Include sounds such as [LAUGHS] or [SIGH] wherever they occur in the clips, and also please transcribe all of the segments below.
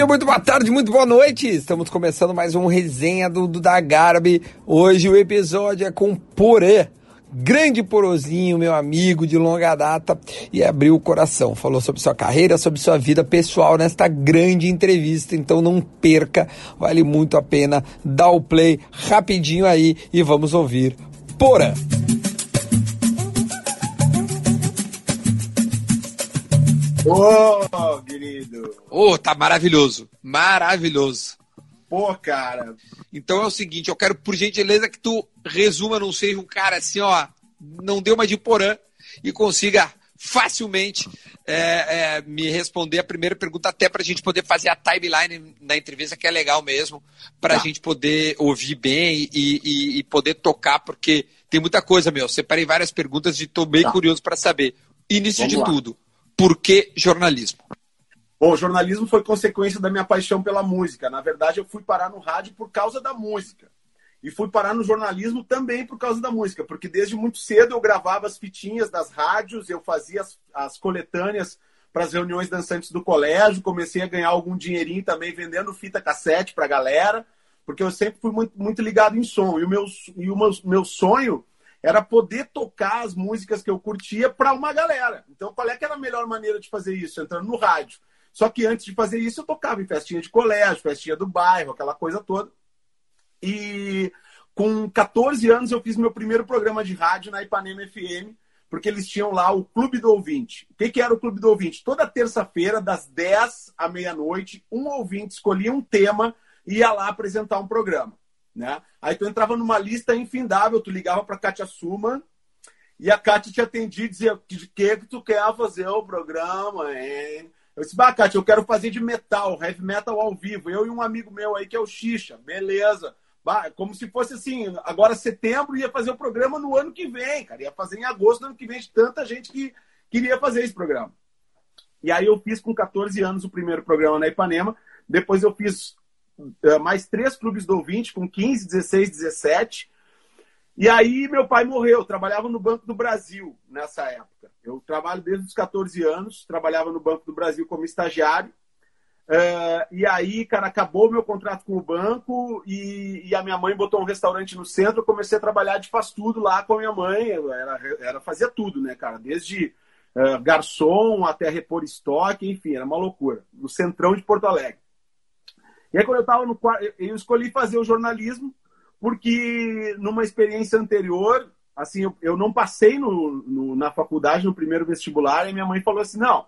dia, muito boa tarde, muito boa noite. Estamos começando mais um resenha do, do da Garbi. Hoje o episódio é com Porã. Grande Porozinho, meu amigo de longa data, e abriu o coração. Falou sobre sua carreira, sobre sua vida pessoal nesta grande entrevista. Então não perca, vale muito a pena. Dá o play rapidinho aí e vamos ouvir Porã. Ô, oh, querido. Ô, oh, tá maravilhoso. Maravilhoso. Pô, cara. Então é o seguinte, eu quero, por gentileza, que tu resuma, não seja um cara assim, ó, não deu uma de porã e consiga facilmente é, é, me responder a primeira pergunta, até para a gente poder fazer a timeline na entrevista, que é legal mesmo, para a tá. gente poder ouvir bem e, e, e, poder tocar, porque tem muita coisa, meu. Separei várias perguntas e estou bem tá. curioso para saber. Início Vamos de lá. tudo, por que jornalismo? Bom, o jornalismo foi consequência da minha paixão pela música. Na verdade, eu fui parar no rádio por causa da música. E fui parar no jornalismo também por causa da música, porque desde muito cedo eu gravava as fitinhas das rádios, eu fazia as, as coletâneas para as reuniões dançantes do colégio, comecei a ganhar algum dinheirinho também vendendo fita cassete para a galera, porque eu sempre fui muito, muito ligado em som. E o meu, e o meu, meu sonho era poder tocar as músicas que eu curtia para uma galera. Então, qual é que era a melhor maneira de fazer isso? Entrando no rádio. Só que antes de fazer isso, eu tocava em festinha de colégio, festinha do bairro, aquela coisa toda. E com 14 anos, eu fiz meu primeiro programa de rádio na Ipanema FM, porque eles tinham lá o Clube do Ouvinte. O que, que era o Clube do Ouvinte? Toda terça-feira, das 10 à meia-noite, um ouvinte escolhia um tema e ia lá apresentar um programa. Né? Aí tu entrava numa lista infindável, tu ligava para Kátia Suma e a Kátia te atendia e dizia de que, que tu quer fazer o programa, hein? Eu disse, bah, Kátia, eu quero fazer de metal, heavy metal ao vivo. Eu e um amigo meu aí que é o Xixa, beleza. Bah, como se fosse assim, agora setembro ia fazer o programa no ano que vem, cara. Ia fazer em agosto do ano que vem, de tanta gente que queria fazer esse programa. E aí eu fiz com 14 anos o primeiro programa na Ipanema. Depois eu fiz mais três clubes do ouvinte, com 15, 16, 17. E aí meu pai morreu. Eu trabalhava no Banco do Brasil nessa época. Eu trabalho desde os 14 anos, trabalhava no Banco do Brasil como estagiário. Uh, e aí, cara, acabou meu contrato com o banco e, e, a minha mãe botou um restaurante no centro. Eu comecei a trabalhar de faz tudo lá com a minha mãe. Era, era fazia tudo, né, cara? Desde uh, garçom até repor estoque, enfim, era uma loucura. No centrão de Porto Alegre. E aí, quando eu estava no quarto, eu escolhi fazer o jornalismo, porque numa experiência anterior, assim, eu, eu não passei no, no, na faculdade, no primeiro vestibular, e minha mãe falou assim: não,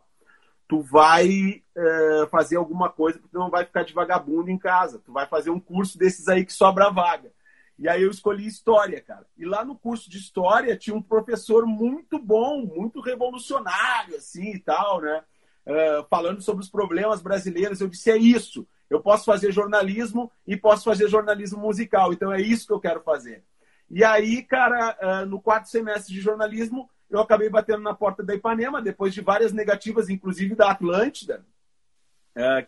tu vai é, fazer alguma coisa, porque tu não vai ficar de vagabundo em casa, tu vai fazer um curso desses aí que sobra vaga. E aí eu escolhi história, cara. E lá no curso de história tinha um professor muito bom, muito revolucionário, assim e tal, né? Uh, falando sobre os problemas brasileiros. Eu disse: é isso. Eu posso fazer jornalismo e posso fazer jornalismo musical. Então é isso que eu quero fazer. E aí, cara, no quarto semestre de jornalismo, eu acabei batendo na porta da Ipanema, depois de várias negativas, inclusive da Atlântida,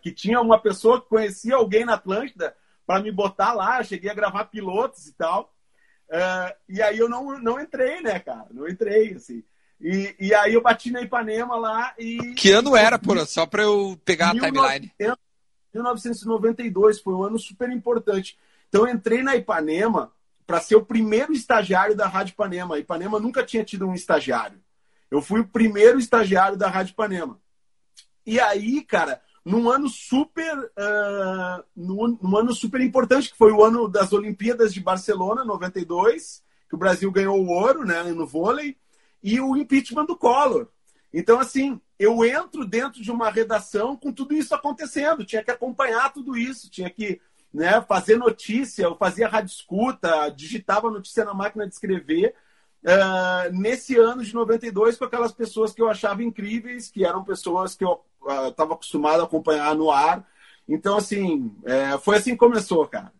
que tinha uma pessoa que conhecia alguém na Atlântida para me botar lá. cheguei a gravar pilotos e tal. e aí eu não, não entrei, né, cara? Não entrei, assim. E, e aí eu bati na Ipanema lá e. Que ano era, por Só para eu pegar a timeline. 1992, foi um ano super importante. Então eu entrei na Ipanema para ser o primeiro estagiário da Rádio Ipanema. A Ipanema nunca tinha tido um estagiário. Eu fui o primeiro estagiário da Rádio Ipanema. E aí, cara, num ano super, uh, num, num, ano super importante, que foi o ano das Olimpíadas de Barcelona, 92, que o Brasil ganhou o ouro, né, no vôlei, e o impeachment do Collor. Então, assim, eu entro dentro de uma redação com tudo isso acontecendo, tinha que acompanhar tudo isso, tinha que né, fazer notícia, eu fazia rádio escuta, digitava notícia na máquina de escrever. Uh, nesse ano de 92, com aquelas pessoas que eu achava incríveis, que eram pessoas que eu estava uh, acostumado a acompanhar no ar. Então, assim, é, foi assim que começou, cara.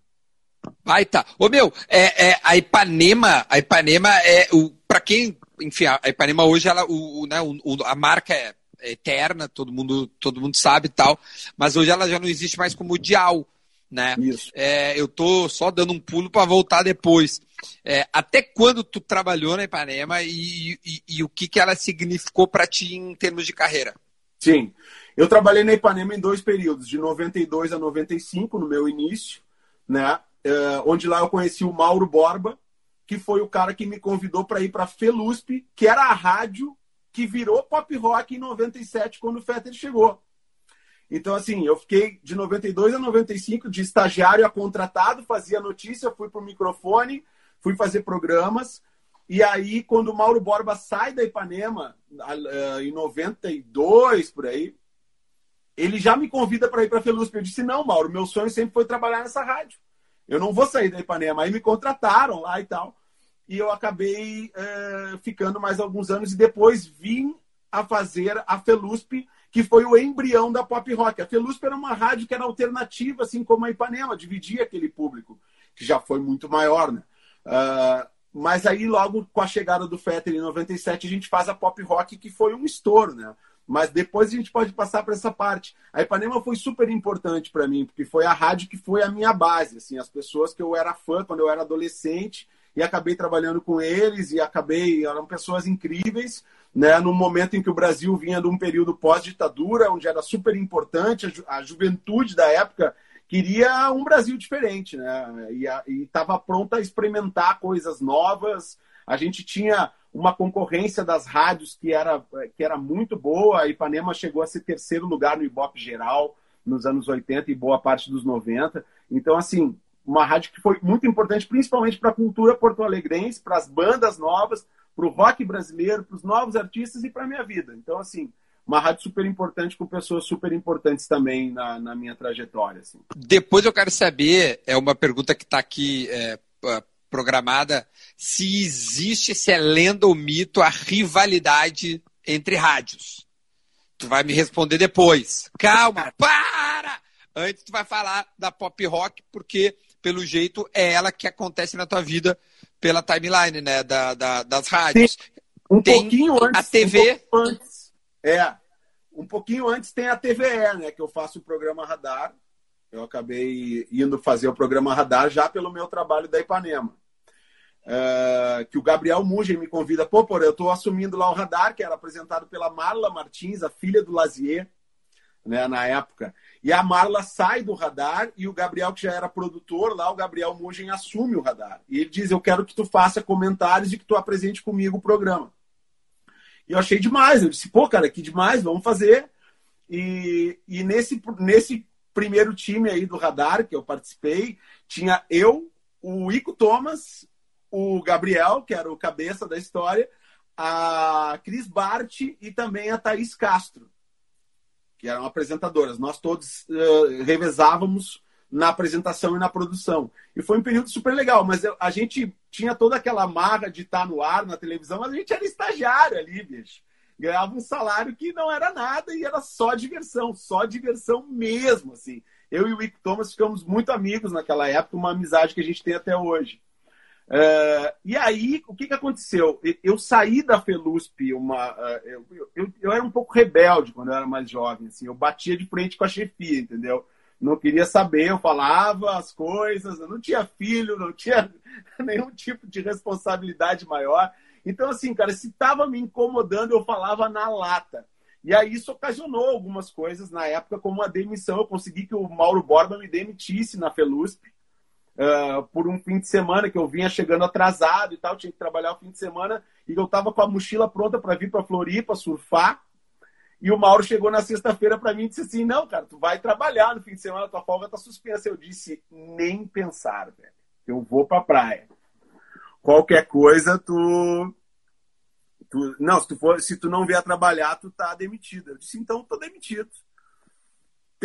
Baita. Ô, meu, é, é, a Ipanema, a Ipanema é o. Para quem enfim, a Ipanema hoje, ela, o, o, né, o, a marca é, é eterna, todo mundo, todo mundo sabe e tal, mas hoje ela já não existe mais como Dial, né? Isso. É, eu tô só dando um pulo para voltar depois. É, até quando tu trabalhou na Ipanema e, e, e, o que, que ela significou para ti em termos de carreira? Sim. Eu trabalhei na Ipanema em dois períodos, de 92 a 95, no meu início, né? Uh, onde lá eu conheci o Mauro Borba, que foi o cara que me convidou para ir para Felusp, que era a rádio que virou pop rock em 97 quando o Fetter chegou. Então, assim, eu fiquei de 92 a 95 de estagiário a contratado, fazia notícia, fui para o microfone, fui fazer programas. E aí, quando o Mauro Borba sai da Ipanema, em 92, por aí, ele já me convida para ir para a Felusp. Eu disse, não, Mauro, meu sonho sempre foi trabalhar nessa rádio. Eu não vou sair da Ipanema. Aí me contrataram lá e tal e eu acabei é, ficando mais alguns anos e depois vim a fazer a Felusp, que foi o embrião da pop rock. A Felusp era uma rádio que era alternativa, assim como a Ipanema, dividia aquele público, que já foi muito maior, né? Uh, mas aí, logo com a chegada do Fetter em 97, a gente faz a pop rock, que foi um estouro, né? Mas depois a gente pode passar para essa parte. A Ipanema foi super importante para mim, porque foi a rádio que foi a minha base, assim, as pessoas que eu era fã quando eu era adolescente e acabei trabalhando com eles e acabei eram pessoas incríveis, né? No momento em que o Brasil vinha de um período pós-ditadura, onde era super importante a, ju a, juventude da época queria um Brasil diferente, né? E estava pronta a experimentar coisas novas. A gente tinha uma concorrência das rádios que era, que era muito boa. A Ipanema chegou a ser terceiro lugar no Ibope geral nos anos 80 e boa parte dos 90. Então, assim, uma rádio que foi muito importante, principalmente para a cultura porto-alegrense, para as bandas novas, para o rock brasileiro, para os novos artistas e para a minha vida. Então, assim, uma rádio super importante com pessoas super importantes também na, na minha trajetória. Assim. Depois eu quero saber, é uma pergunta que está aqui é, programada, se existe, se é lenda ou mito, a rivalidade entre rádios. Tu vai me responder depois. Calma, para! Antes tu vai falar da pop rock, porque pelo jeito, é ela que acontece na tua vida pela timeline, né? Da, da das rádios. Sim, um tem pouquinho antes. A TV. Um antes, é. Um pouquinho antes tem a TVE, né? Que eu faço o programa Radar. Eu acabei indo fazer o programa Radar já pelo meu trabalho da Ipanema. É, que o Gabriel Mugen me convida. Pô, por eu estou assumindo lá o Radar, que era apresentado pela Marla Martins, a filha do Lazier, né, na época. E a Marla sai do radar e o Gabriel, que já era produtor lá, o Gabriel Mugen assume o radar. E ele diz: Eu quero que tu faça comentários e que tu apresente comigo o programa. E eu achei demais. Eu disse: Pô, cara, que demais, vamos fazer. E, e nesse, nesse primeiro time aí do radar que eu participei, tinha eu, o Ico Thomas, o Gabriel, que era o cabeça da história, a Cris Bart e também a Thaís Castro que eram apresentadoras. Nós todos uh, revezávamos na apresentação e na produção. E foi um período super legal, mas a gente tinha toda aquela marra de estar no ar, na televisão, mas a gente era estagiário ali, bicho. Ganhava um salário que não era nada e era só diversão, só diversão mesmo, assim. Eu e o Wick Thomas ficamos muito amigos naquela época, uma amizade que a gente tem até hoje. Uh, e aí, o que, que aconteceu? Eu saí da Felusp, uma, uh, eu, eu, eu, era um pouco rebelde quando eu era mais jovem, assim, eu batia de frente com a chefia, entendeu? Não queria saber, eu falava as coisas, eu não tinha filho, não tinha [LAUGHS] nenhum tipo de responsabilidade maior. Então, assim, cara, se estava me incomodando, eu falava na lata. E aí isso ocasionou algumas coisas na época, como a demissão. Eu consegui que o Mauro Borba me demitisse na Felusp uh, por um fim de semana que eu vinha chegando atrasado e tal, tinha que trabalhar o fim de semana e eu estava com a mochila pronta para vir para Floripa surfar. E o Mauro chegou na sexta-feira para mim e disse assim: Não, cara, tu vai trabalhar no fim de semana, tua folga tá suspensa. Eu disse: Nem pensar, velho. Eu vou pra praia. Qualquer coisa, tu. tu... Não, se tu, for, se tu não vier trabalhar, tu tá demitido. Eu disse: Então, tô demitido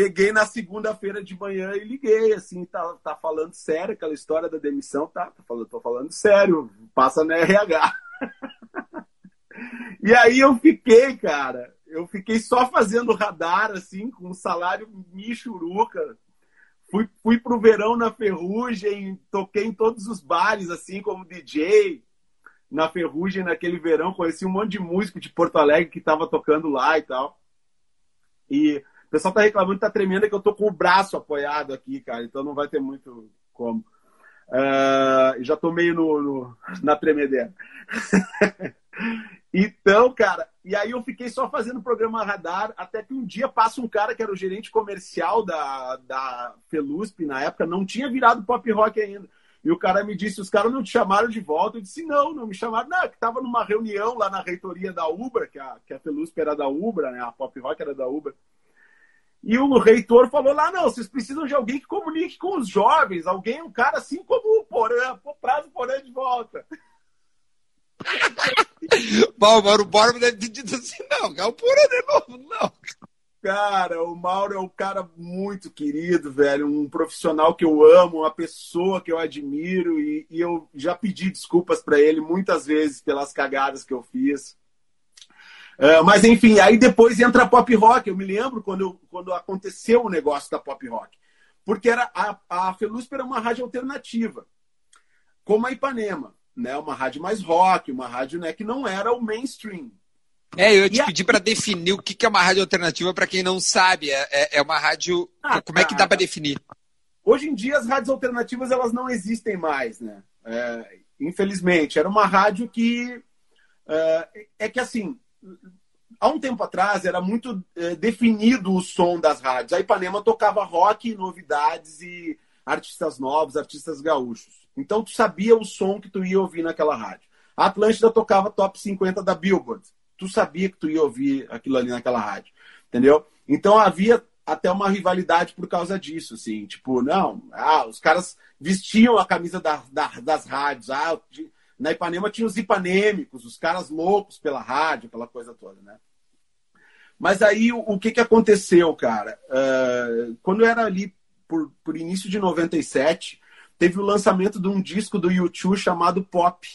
peguei na segunda-feira de manhã e liguei, assim, tá, tá falando sério, aquela história da demissão, tá, tô falando, tô falando sério, passa no RH. [LAUGHS] e aí eu fiquei, cara, eu fiquei só fazendo radar, assim, com um salário michuruca. Fui, fui pro verão na Ferrugem, toquei em todos os bares, assim, como DJ. Na Ferrugem, naquele verão, conheci um monte de músico de Porto Alegre que tava tocando lá e tal. E o pessoal tá reclamando que tá tremendo, é que eu tô com o braço apoiado aqui, cara, então não vai ter muito como. Uh, já tô meio no, no na tremedeira. [LAUGHS] Então, cara, e aí eu fiquei só fazendo programa radar, até que um dia passa um cara que era o gerente comercial da, da Felusp na época, não tinha virado pop rock ainda. E o cara me disse: os caras não te chamaram de volta? Eu disse: não, não me chamaram. Não, que estava numa reunião lá na reitoria da Ubra, que a, que a Felusp era da Ubra, né? A pop rock era da Ubra. E o reitor falou lá: não, vocês precisam de alguém que comunique com os jovens, alguém, um cara assim como o Porã, prazo Porã de volta. [LAUGHS] Bom, o Mauro Borba deve ter dito assim: não, é o Porã de novo, não. Cara, o Mauro é um cara muito querido, velho, um profissional que eu amo, uma pessoa que eu admiro e, e eu já pedi desculpas para ele muitas vezes pelas cagadas que eu fiz. Uh, mas enfim, aí depois entra a pop rock. Eu me lembro quando, eu, quando aconteceu o negócio da pop rock, porque era a, a Felusp era uma rádio alternativa, como a Ipanema, né? Uma rádio mais rock, uma rádio né, que não era o mainstream. É, eu te pedir para definir o que é uma rádio alternativa para quem não sabe. É, é, é uma rádio. Ah, como é que dá para definir? Hoje em dia as rádios alternativas elas não existem mais, né? É, infelizmente, era uma rádio que é, é que assim há um tempo atrás era muito é, definido o som das rádios. A Ipanema tocava rock, novidades e artistas novos, artistas gaúchos. Então tu sabia o som que tu ia ouvir naquela rádio. A Atlântida tocava top 50 da Billboard tu sabia que tu ia ouvir aquilo ali naquela rádio, entendeu? Então havia até uma rivalidade por causa disso, assim, tipo, não, ah, os caras vestiam a camisa da, da, das rádios, ah, na Ipanema tinha os ipanêmicos, os caras loucos pela rádio, aquela coisa toda, né? Mas aí o, o que, que aconteceu, cara? Uh, quando era ali por, por início de 97, teve o lançamento de um disco do YouTube chamado Pop,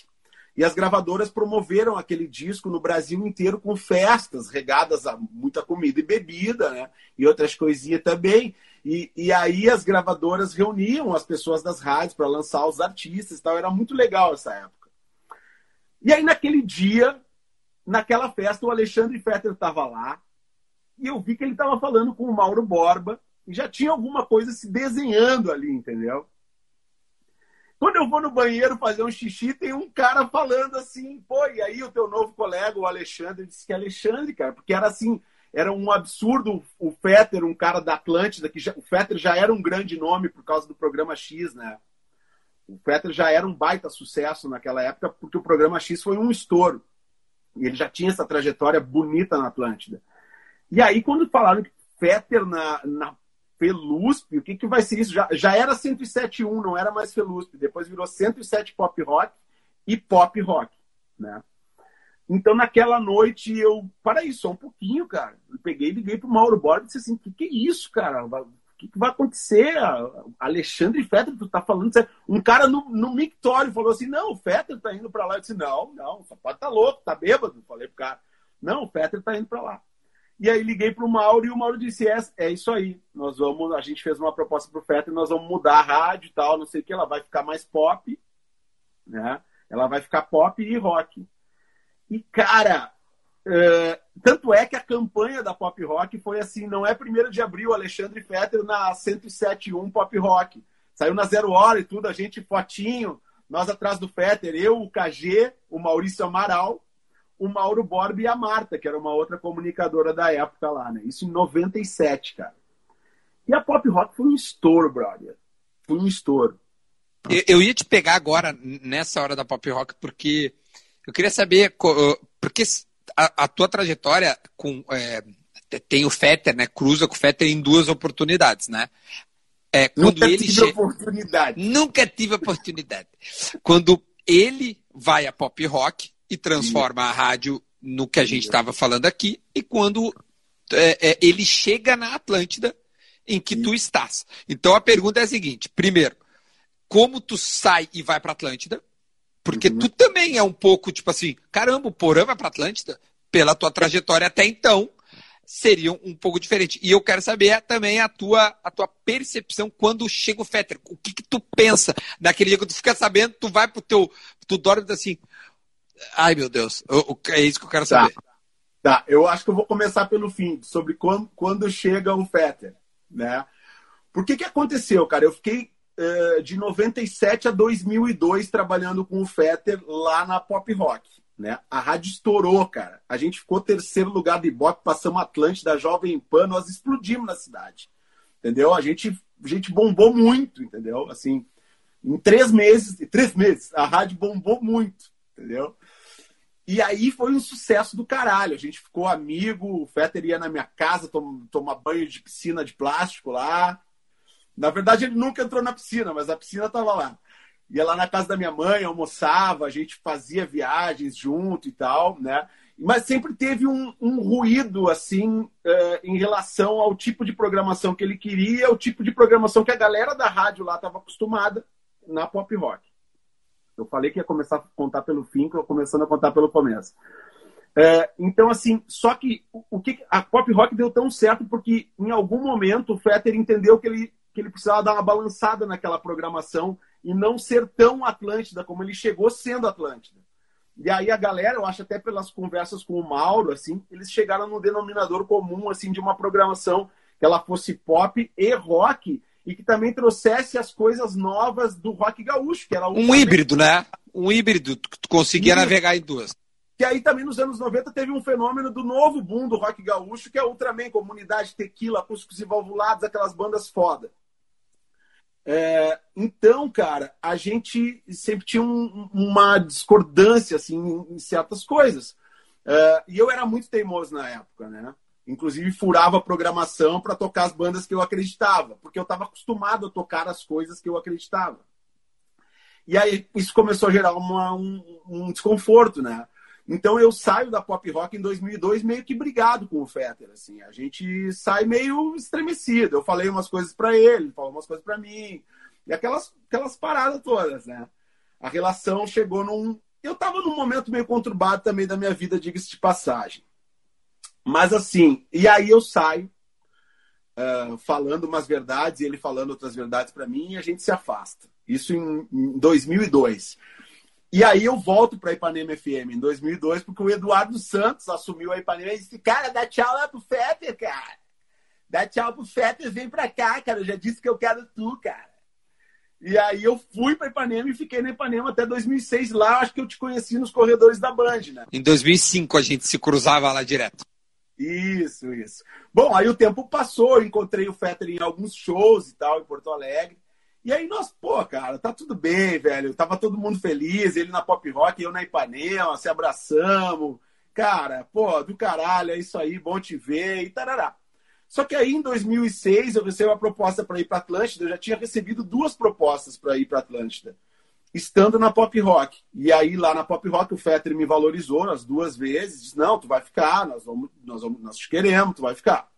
e as gravadoras promoveram aquele disco no Brasil inteiro com festas regadas a muita comida e bebida, né? E outras coisinhas também. E, e aí as gravadoras reuniam as pessoas das rádios para lançar os artistas e tal. Era muito legal essa época. E aí naquele dia, naquela festa, o Alexandre Fetter estava lá e eu vi que ele estava falando com o Mauro Borba e já tinha alguma coisa se desenhando ali, entendeu? Quando eu vou no banheiro fazer um xixi, tem um cara falando assim, pô, e aí o teu novo colega, o Alexandre, disse que é Alexandre, cara, porque era assim, era um absurdo o Fetter, um cara da Atlântida, que já, o Fetter já era um grande nome por causa do programa X, né? O Fetter já era um baita sucesso naquela época, porque o programa X foi um estouro. E ele já tinha essa trajetória bonita na Atlântida. E aí, quando falaram que Fetter na, na Felusp, o que, que vai ser isso? Já, já era 107.1, não era mais Felusp. Depois virou 107 Pop Rock e Pop Rock, né? Então, naquela noite, eu... Para isso, só um pouquinho, cara. Eu peguei e liguei pro Mauro Borba e disse assim, que, que é isso, cara? O que, que vai acontecer? Alexandre Fetter, tu tá falando... Um cara no, no mictório falou assim, não, o Fetter tá indo para lá. Eu disse, não, não, só pode tá louco, tá bêbado. Falei pro cara, não, o Fetter tá indo para lá. E aí liguei para o Mauro e o Mauro disse: é, é isso aí. Nós vamos, a gente fez uma proposta para o Fetter, nós vamos mudar a rádio e tal, não sei o que, ela vai ficar mais pop, né? Ela vai ficar pop e rock. E, cara, é, tanto é que a campanha da pop rock foi assim: não é 1 de abril, Alexandre Fetter na 107.1 pop rock. Saiu na zero hora e tudo, a gente fotinho, nós atrás do Fetter, eu, o KG, o Maurício Amaral o Mauro Borba e a Marta, que era uma outra comunicadora da época lá, né? Isso em 97, cara. E a pop rock foi um estouro, brother. Foi um estouro. Eu, eu ia te pegar agora, nessa hora da pop rock, porque eu queria saber, porque a, a tua trajetória com. É, tem o Fetter, né? Cruza com o Fetter em duas oportunidades, né? É, quando Nunca ele tive che... oportunidade. Nunca tive oportunidade. quando ele vai a pop rock, e transforma a rádio no que a gente estava falando aqui, e quando é, é, ele chega na Atlântida em que tu estás. Então a pergunta é a seguinte: primeiro, como tu sai e vai para Atlântida? Porque uhum. tu também é um pouco tipo assim, caramba, o Porã vai para Atlântida? Pela tua trajetória até então, seria um pouco diferente. E eu quero saber também a tua, a tua percepção quando chega o Fetter. O que, que tu pensa naquele dia que tu fica sabendo, tu vai pro teu. Tu dorme assim, Ai, meu Deus. É isso que eu quero saber. Tá. tá. Eu acho que eu vou começar pelo fim, sobre quando, quando chega o Fetter, né? Por que que aconteceu, cara? Eu fiquei de 97 a 2002 trabalhando com o Fetter lá na Pop Rock. né? A rádio estourou, cara. A gente ficou terceiro lugar do Ibope, passamos Atlântida, Jovem Pan, nós explodimos na cidade. Entendeu? A gente, a gente bombou muito, entendeu? Assim, em três meses, três meses, a rádio bombou muito, entendeu? E aí foi um sucesso do caralho. A gente ficou amigo, o Fetter ia na minha casa tom, tomar banho de piscina de plástico lá. Na verdade, ele nunca entrou na piscina, mas a piscina estava lá. Ia lá na casa da minha mãe, almoçava, a gente fazia viagens junto e tal, né? Mas sempre teve um, um ruído, assim, uh, em relação ao tipo de programação que ele queria, o tipo de programação que a galera da rádio lá estava acostumada na pop rock. Eu falei que ia começar a contar pelo fim, que eu começando a contar pelo começo. É, então, assim, só que o que a pop rock deu tão certo porque em algum momento o Fetter entendeu que ele, que ele precisava dar uma balançada naquela programação e não ser tão Atlântida como ele chegou sendo Atlântida. E aí a galera, eu acho até pelas conversas com o Mauro, assim, eles chegaram no denominador comum, assim, de uma programação que ela fosse pop e rock e que também trouxesse as coisas novas do rock gaúcho, que era um híbrido, né? Um híbrido que tu conseguia híbrido. navegar em duas. Que aí também nos anos 90 teve um fenômeno do novo boom do rock gaúcho, que é Ultraman, Comunidade, Tequila, Acústicos e Valvulados, aquelas bandas foda. É, então, cara, a gente sempre tinha um, uma discordância assim, em certas coisas. É, e eu era muito teimoso na época, né? Inclusive, furava a programação para tocar as bandas que eu acreditava, porque eu estava acostumado a tocar as coisas que eu acreditava. E aí isso começou a gerar uma, um, um, desconforto, né? Então eu saio da pop rock em 2002 meio que brigado com o Fetter, assim. A gente sai meio estremecido. Eu falei umas coisas para ele, ele falou umas coisas para mim. E aquelas, aquelas paradas todas, né? A relação chegou num. Eu estava num momento meio conturbado também da minha vida, diga-se de passagem. Mas assim, e aí eu saio uh, falando umas verdades e ele falando outras verdades para mim e a gente se afasta. Isso em, em 2002. E aí eu volto para Ipanema FM em 2002 porque o Eduardo Santos assumiu a Ipanema e disse: Cara, dá tchau lá pro Fetter, cara. Dá tchau pro Fetter, vem pra cá, cara. Eu já disse que eu quero tu, cara. E aí eu fui para Ipanema e fiquei na Ipanema até 2006. Lá acho que eu te conheci nos corredores da Band, né? Em 2005 a gente se cruzava lá direto. Isso, isso. Bom, aí o tempo passou, eu encontrei o Fetter em alguns shows e tal, em Porto Alegre. E aí nós, pô, cara, tá tudo bem, velho. Tava todo mundo feliz, ele na pop rock, eu na Ipanema, se abraçamos. Cara, pô, do caralho, é isso aí, bom te ver e tarará. Só que aí em 2006 eu recebi uma proposta para ir para Atlântida, eu já tinha recebido duas propostas para ir para Atlântida estando na pop rock. E aí, lá na pop rock, o Fetter me valorizou as duas vezes, disse, não, tu vai ficar, nós, vamos, nós, vamos, nós te queremos, tu vai ficar.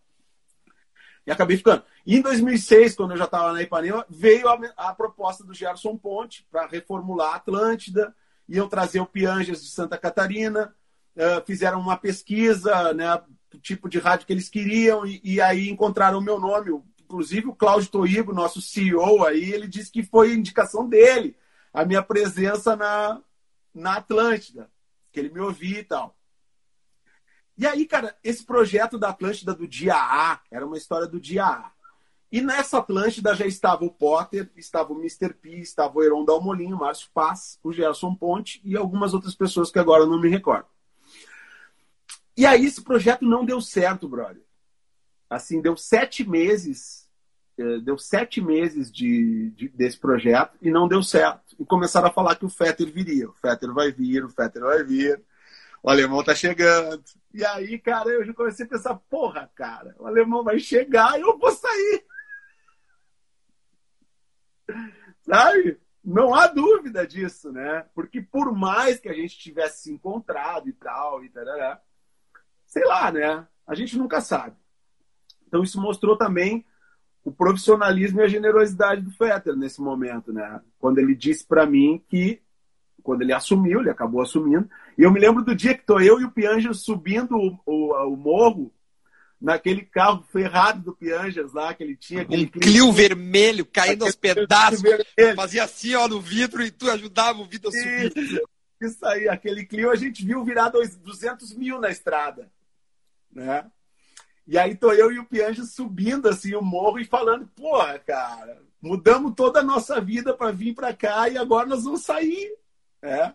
E acabei ficando. E em 2006, quando eu já estava na Ipanema, veio a, a, proposta do Gerson Ponte para reformular a Atlântida, iam trazer o Pianjas de Santa Catarina, uh, fizeram uma pesquisa, né, o tipo de rádio que eles queriam, e, e aí encontraram o meu nome, inclusive o Cláudio Toigo, nosso CEO aí, ele disse que foi indicação dele, a minha presença na, na Atlântida, que ele me ouvia e tal. E aí, cara, esse projeto da Atlântida do dia A era uma história do dia A. E nessa Atlântida já estava o Potter, estava o Mr. P, estava o Heron Dalmolin, o Márcio Paz, o Gerson Ponte e algumas outras pessoas que agora não me recordo. E aí esse projeto não deu certo, brother. Assim, deu sete meses é, deu sete meses de, de, desse projeto e não deu certo. E começaram a falar que o Fetter viria. O Fetter vai vir, o Fetter vai vir. O alemão tá chegando. E aí, cara, eu já comecei a pensar, porra, cara, o alemão vai chegar e eu vou sair. Sabe? Não há dúvida disso, né? Porque por mais que a gente tivesse se encontrado e tal, e tarará, sei lá, né? A gente nunca sabe. Então isso mostrou também o profissionalismo e a generosidade do Fetter nesse momento, né? Quando ele disse para mim que quando ele assumiu, ele acabou assumindo. E eu me lembro do dia que tô eu e o Pianjas subindo o, o, o morro naquele carro ferrado do Pianjas lá que ele tinha. Um Clio vermelho caindo aos pedaços. Fazia assim, ó, no vidro e tu ajudava o vidro a subir. Isso, isso aí, aquele Clio a gente viu virar dois, 200 mil na estrada, né? E aí tô eu e o Pianjo subindo assim o morro e falando, porra, cara, mudamos toda a nossa vida para vir para cá e agora nós vamos sair, é.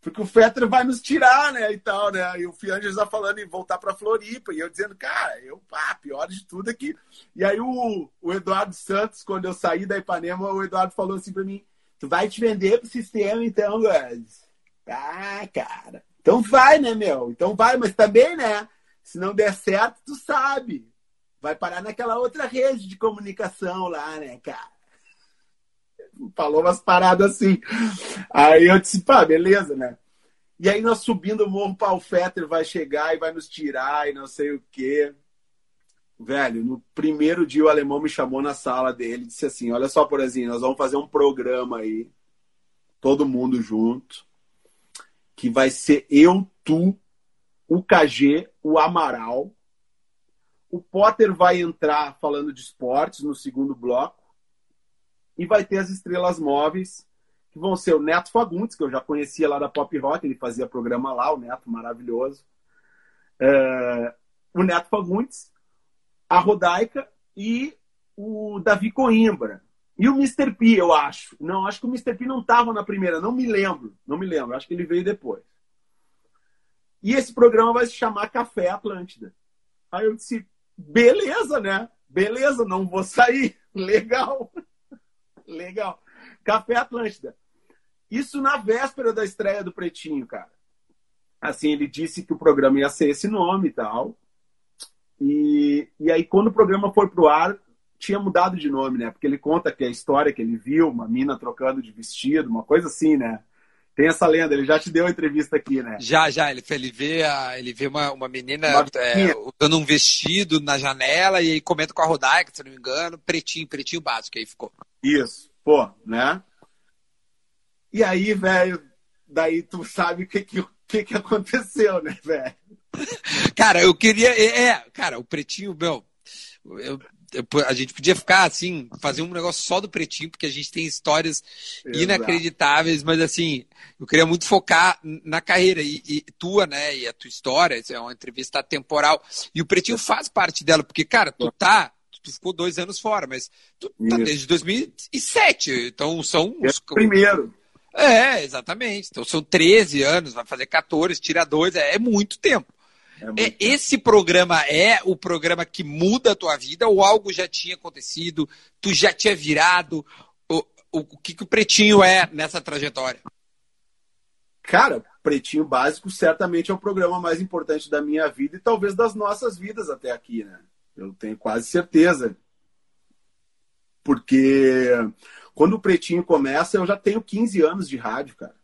porque o Fetter vai nos tirar, né, e tal, né? E o Fianges já falando em voltar para Floripa, e eu dizendo, cara, eu, pá, pior de tudo. É e aí o, o Eduardo Santos, quando eu saí da Ipanema, o Eduardo falou assim para mim, tu vai te vender pro sistema então, Guedes? Ah, cara. Então vai, né, meu? Então vai, mas também, né? Se não der certo, tu sabe. Vai parar naquela outra rede de comunicação lá, né, cara? Falou umas paradas assim. Aí eu disse, pá, beleza, né? E aí nós subindo o morro, o Fetter vai chegar e vai nos tirar e não sei o quê. Velho, no primeiro dia o alemão me chamou na sala dele e disse assim: Olha só, Porazinho, nós vamos fazer um programa aí, todo mundo junto, que vai ser eu, tu, o KG, o Amaral. O Potter vai entrar falando de esportes no segundo bloco e vai ter as estrelas móveis, que vão ser o Neto Fagundes, que eu já conhecia lá da Pop Rock, ele fazia programa lá, o Neto maravilhoso. É, o Neto Fagundes, a Rodaica e o Davi Coimbra. E o Mr. P, eu acho. Não, acho que o Mr. P não estava na primeira, não me lembro. Não me lembro, acho que ele veio depois. E esse programa vai se chamar Café Atlântida. Aí eu disse, beleza, né? Beleza, não vou sair. [LAUGHS] Legal. Legal. Café Atlântida. Isso na véspera da estreia do Pretinho, cara. Assim, ele disse que o programa ia ser esse nome e tal. E, e aí, quando o programa foi pro ar, tinha mudado de nome, né? Porque ele conta que a história que ele viu, uma mina trocando de vestido, uma coisa assim, né? Tem essa lenda, ele já te deu a entrevista aqui, né? Já, já. Ele, ele vê, a, ele vê uma, uma menina uma é, usando um vestido na janela e aí comenta com a Rodaica, se não me engano, pretinho, pretinho básico, aí ficou. Isso, pô, né? E aí, velho, daí tu sabe o que, que, que, que aconteceu, né, velho? [LAUGHS] Cara, eu queria. É, é, cara, o pretinho, meu. Eu, a gente podia ficar assim, fazer um negócio só do pretinho, porque a gente tem histórias Exato. inacreditáveis, mas assim, eu queria muito focar na carreira e, e, tua, né? E a tua história, é uma entrevista temporal. E o pretinho faz parte dela, porque, cara, tu tá. Tu ficou dois anos fora, mas tu tá Isso. desde 2007. Então são. É os... Primeiro. É, exatamente. Então são 13 anos, vai fazer 14, tira dois, é, é muito tempo. É, é esse programa é o programa que muda a tua vida ou algo já tinha acontecido, tu já tinha virado? O, o, o que, que o Pretinho é nessa trajetória? Cara, Pretinho Básico certamente é o programa mais importante da minha vida e talvez das nossas vidas até aqui, né? Eu tenho quase certeza. Porque quando o Pretinho começa, eu já tenho 15 anos de rádio, cara.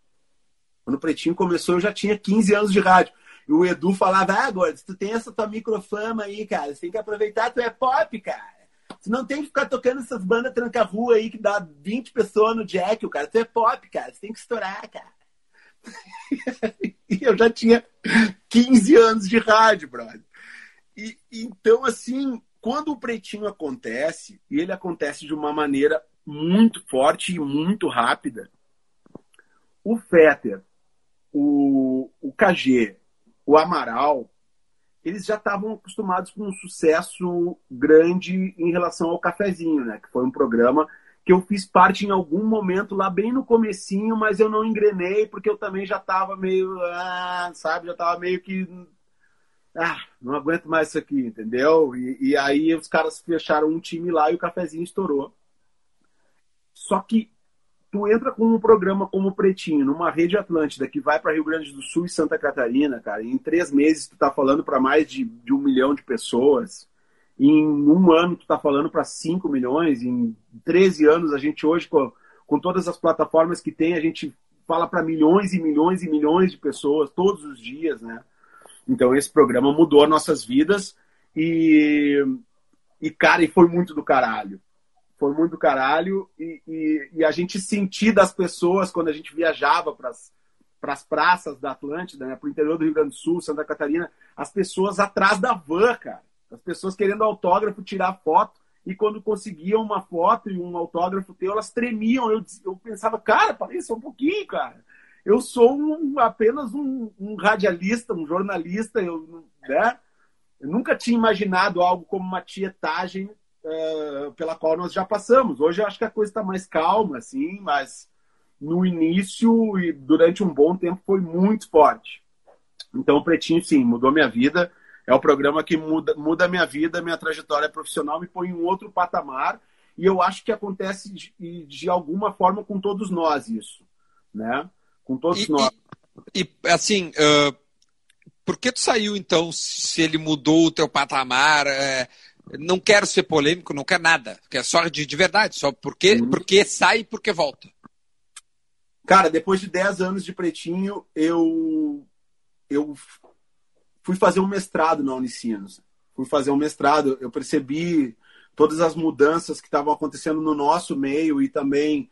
Quando o Pretinho começou, eu já tinha 15 anos de rádio. E o Edu falava, ah, Gordes, tu tem essa tua microfama aí, cara. Você tem que aproveitar, tu é pop, cara. Tu não tem que ficar tocando essas bandas tranca-rua aí que dá 20 pessoas no jack, cara. Tu é pop, cara. Você tem que estourar, cara. [LAUGHS] e eu já tinha 15 anos de rádio, brother. E, então, assim, quando o pretinho acontece, e ele acontece de uma maneira muito forte e muito rápida, o Fetter, o, o KG o Amaral, eles já estavam acostumados com um sucesso grande em relação ao Cafezinho, né? Que foi um programa que eu fiz parte em algum momento lá bem no comecinho, mas eu não engrenei porque eu também já estava meio, ah, sabe, já estava meio que ah, não aguento mais isso aqui, entendeu? E, e aí os caras fecharam um time lá e o cafezinho estourou. Só que tu entra com um programa como o Pretinho, numa rede Atlântida que vai para Rio Grande do Sul e Santa Catarina, cara, em três meses tu tá falando para mais de, de, um milhão de pessoas, em um ano tu tá falando para cinco milhões, em 13 anos a gente hoje, com, com todas as plataformas que tem, a gente fala para milhões e milhões e milhões de pessoas todos os dias, né? Então esse programa mudou nossas vidas e, e cara, e foi muito do caralho foi muito do caralho e, e, e, a gente sentir das pessoas quando a gente viajava para as praças da Atlântida, né, para o interior do Rio Grande do Sul, Santa Catarina, as pessoas atrás da van, cara. As pessoas querendo autógrafo, tirar foto. E quando conseguiam uma foto e um autógrafo teu, elas tremiam. Eu, eu pensava, cara, parei só um pouquinho, cara. Eu sou um, apenas um, um, radialista, um jornalista. Eu, né? eu nunca tinha imaginado algo como uma tietagem uh, pela qual nós já passamos. Hoje eu acho que a coisa está mais calma, assim, mas no início e durante um bom tempo foi muito forte. Então o Pretinho, sim, mudou minha vida. É o programa que muda, muda a minha vida, minha trajetória profissional, me põe em um outro patamar. E eu acho que acontece de, de alguma forma com todos nós isso, né? Com todos e, nós. E, e assim, uh, por que tu saiu então, se ele mudou o teu patamar? É, não quero ser polêmico, não quero nada. Quer só de, de verdade, só porque, uhum. porque sai e porque volta. Cara, depois de 10 anos de pretinho, eu eu fui fazer um mestrado na Unicinos. Fui fazer um mestrado, eu percebi todas as mudanças que estavam acontecendo no nosso meio e também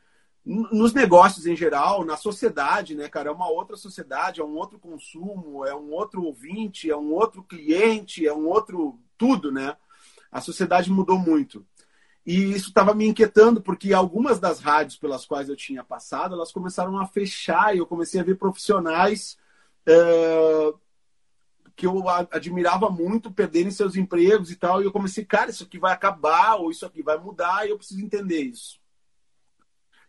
nos negócios em geral, na sociedade, né, cara? É uma outra sociedade, é um outro consumo, é um outro ouvinte, é um outro cliente, é um outro tudo, né? A sociedade mudou muito. E isso estava me inquietando, porque algumas das rádios pelas quais eu tinha passado, elas começaram a fechar e eu comecei a ver profissionais é, que eu admirava muito perderem seus empregos e tal. E eu comecei, cara, isso aqui vai acabar ou isso aqui vai mudar e eu preciso entender isso.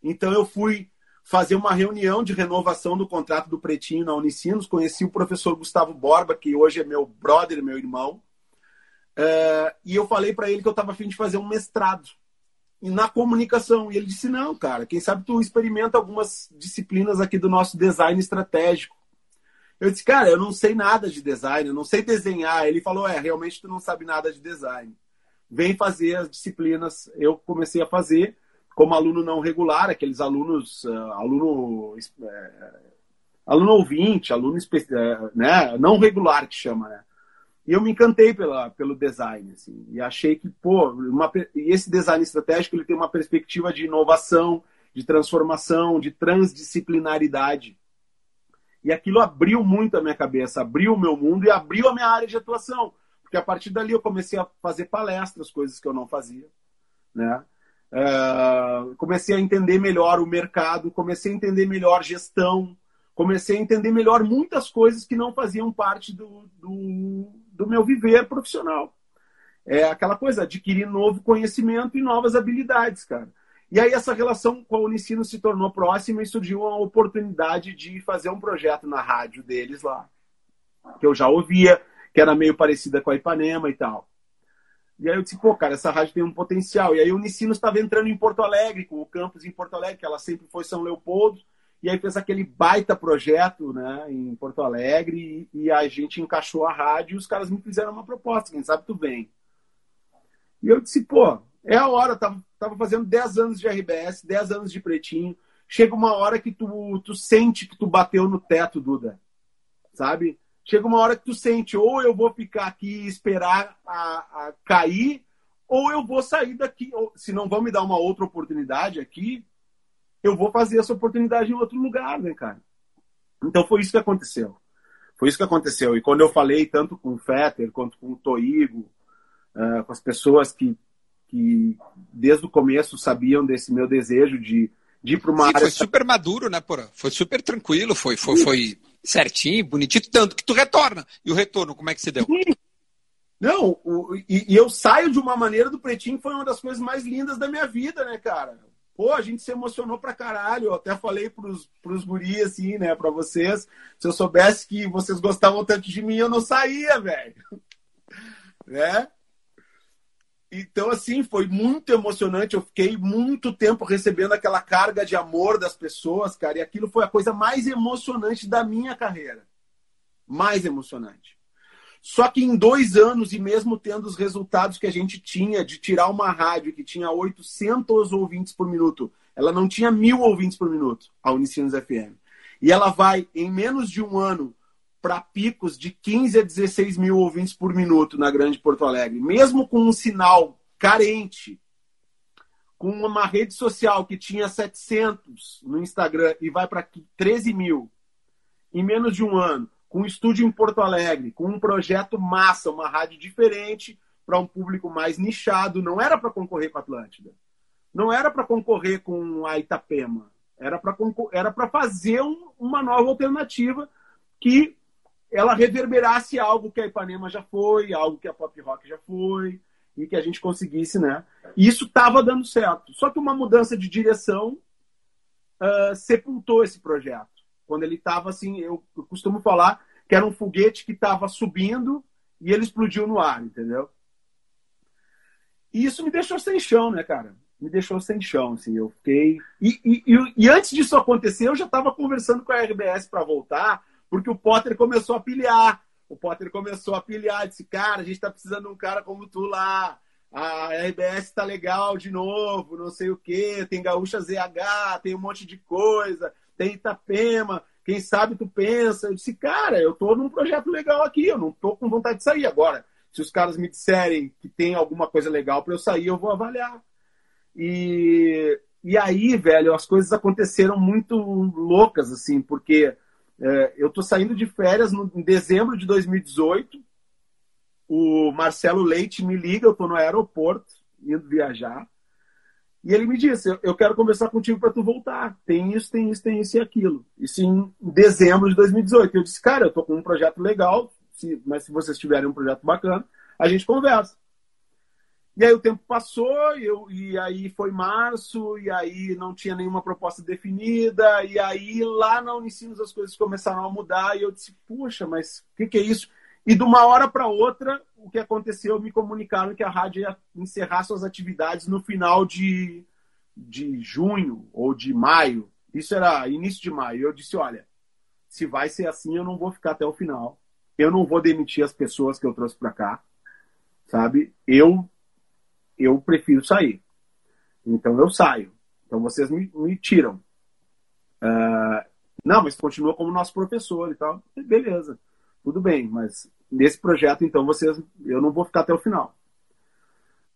Então eu fui fazer uma reunião de renovação do contrato do Pretinho na Unicinos. Conheci o professor Gustavo Borba, que hoje é meu brother, meu irmão. É, e eu falei para ele que eu estava afim de fazer um mestrado na comunicação. E ele disse: Não, cara, quem sabe tu experimenta algumas disciplinas aqui do nosso design estratégico. Eu disse, cara, eu não sei nada de design, eu não sei desenhar. Ele falou, é, realmente tu não sabe nada de design. Vem fazer as disciplinas. Eu comecei a fazer como aluno não regular, aqueles alunos, uh, aluno, uh, aluno ouvinte, aluno uh, né, não regular que chama, né? E eu me encantei pela, pelo design, assim, e achei que, pô, uma, esse design estratégico ele tem uma perspectiva de inovação, de transformação, de transdisciplinaridade. E aquilo abriu muito a minha cabeça, abriu o meu mundo e abriu a minha área de atuação. Porque a partir dali eu comecei a fazer palestras, coisas que eu não fazia. Né? Uh, comecei a entender melhor o mercado, comecei a entender melhor gestão, comecei a entender melhor muitas coisas que não faziam parte do, do, do meu viver profissional. É aquela coisa, adquirir novo conhecimento e novas habilidades, cara. E aí essa relação com a Unicino se tornou próxima e surgiu a oportunidade de fazer um projeto na rádio deles lá, que eu já ouvia, que era meio parecida com a Ipanema e tal. E aí eu disse, pô, cara, essa rádio tem um potencial. E aí a Unicino estava entrando em Porto Alegre, com o campus em Porto Alegre, que ela sempre foi São Leopoldo, e aí fez aquele baita projeto né, em Porto Alegre, e, e a gente encaixou a rádio e os caras me fizeram uma proposta, quem sabe tu vem. E eu disse, pô, é a hora, tava, tava fazendo 10 anos de RBS, 10 anos de pretinho. Chega uma hora que tu, tu sente que tu bateu no teto, Duda. Sabe? Chega uma hora que tu sente, ou eu vou ficar aqui e esperar a, a cair, ou eu vou sair daqui. Ou, se não vão me dar uma outra oportunidade aqui, eu vou fazer essa oportunidade em outro lugar, né, cara? Então foi isso que aconteceu. Foi isso que aconteceu. E quando eu falei tanto com o Fetter quanto com o Toigo, uh, com as pessoas que que desde o começo sabiam desse meu desejo de, de ir para uma Sim, área. Foi super maduro, né, Porã? Foi super tranquilo, foi, foi, foi certinho, bonitinho, tanto que tu retorna. E o retorno, como é que se deu? Sim. Não, o, e, e, eu saio de uma maneira do Pretinho, foi uma das coisas mais lindas da minha vida, né, cara? Pô, a gente se emocionou pra caralho. Eu até falei pros, pros guris, assim, né, pra vocês. Se eu soubesse que vocês gostavam tanto de mim, eu não saía, velho. [LAUGHS] Né? Então, assim, foi muito emocionante. Eu fiquei muito tempo recebendo aquela carga de amor das pessoas, cara. E aquilo foi a coisa mais emocionante da minha carreira. Mais emocionante. Só que em dois anos, e mesmo tendo os resultados que a gente tinha de tirar uma rádio que tinha 800 ouvintes por minuto, ela não tinha mil ouvintes por minuto, a Unicinos FM. E ela vai, em menos de um ano, para picos de 15 a 16 mil ouvintes por minuto na Grande Porto Alegre, mesmo com um sinal carente, com uma rede social que tinha 700 no Instagram e vai para 13 mil em menos de um ano, com um estúdio em Porto Alegre, com um projeto massa, uma rádio diferente para um público mais nichado, não era para concorrer com a Atlântida, não era para concorrer com a Itapema, era para fazer um, uma nova alternativa que ela reverberasse algo que a Ipanema já foi, algo que a Pop Rock já foi, e que a gente conseguisse, né? E isso estava dando certo. Só que uma mudança de direção uh, sepultou esse projeto. Quando ele estava assim, eu, eu costumo falar que era um foguete que estava subindo e ele explodiu no ar, entendeu? E isso me deixou sem chão, né, cara? Me deixou sem chão, assim. Eu fiquei. E, e, e antes disso acontecer, eu já estava conversando com a RBS para voltar, porque o Potter começou a pilhar. O Potter começou a pilhar, disse, cara, a gente está precisando de um cara como tu lá. A RBS está legal de novo, não sei o quê. Tem Gaúcha ZH, tem um monte de coisa, tem Itapema. Quem sabe tu pensa. Eu disse, cara, eu tô num projeto legal aqui, eu não tô com vontade de sair agora. Se os caras me disserem que tem alguma coisa legal para eu sair, eu vou avaliar. E, e aí, velho, as coisas aconteceram muito loucas, assim, porque é, eu tô saindo de férias no, em dezembro de 2018. O Marcelo Leite me liga, eu tô no aeroporto, indo viajar. E ele me disse: Eu quero conversar contigo para tu voltar. Tem isso, tem isso, tem isso e aquilo. Isso em dezembro de 2018. Eu disse: Cara, eu tô com um projeto legal, se, mas se vocês tiverem um projeto bacana, a gente conversa. E aí o tempo passou, e, eu, e aí foi março, e aí não tinha nenhuma proposta definida, e aí lá na Unicinos as coisas começaram a mudar, e eu disse, puxa, mas o que, que é isso? E de uma hora para outra, o que aconteceu, me comunicaram que a rádio ia encerrar suas atividades no final de, de junho ou de maio. Isso era início de maio. Eu disse, olha, se vai ser assim, eu não vou ficar até o final eu não vou demitir as pessoas que eu trouxe para cá, sabe? Eu eu prefiro sair. Então eu saio. Então vocês me, me tiram. Uh, não, mas continua como nosso professor e tal. Beleza, tudo bem, mas nesse projeto, então, vocês, eu não vou ficar até o final.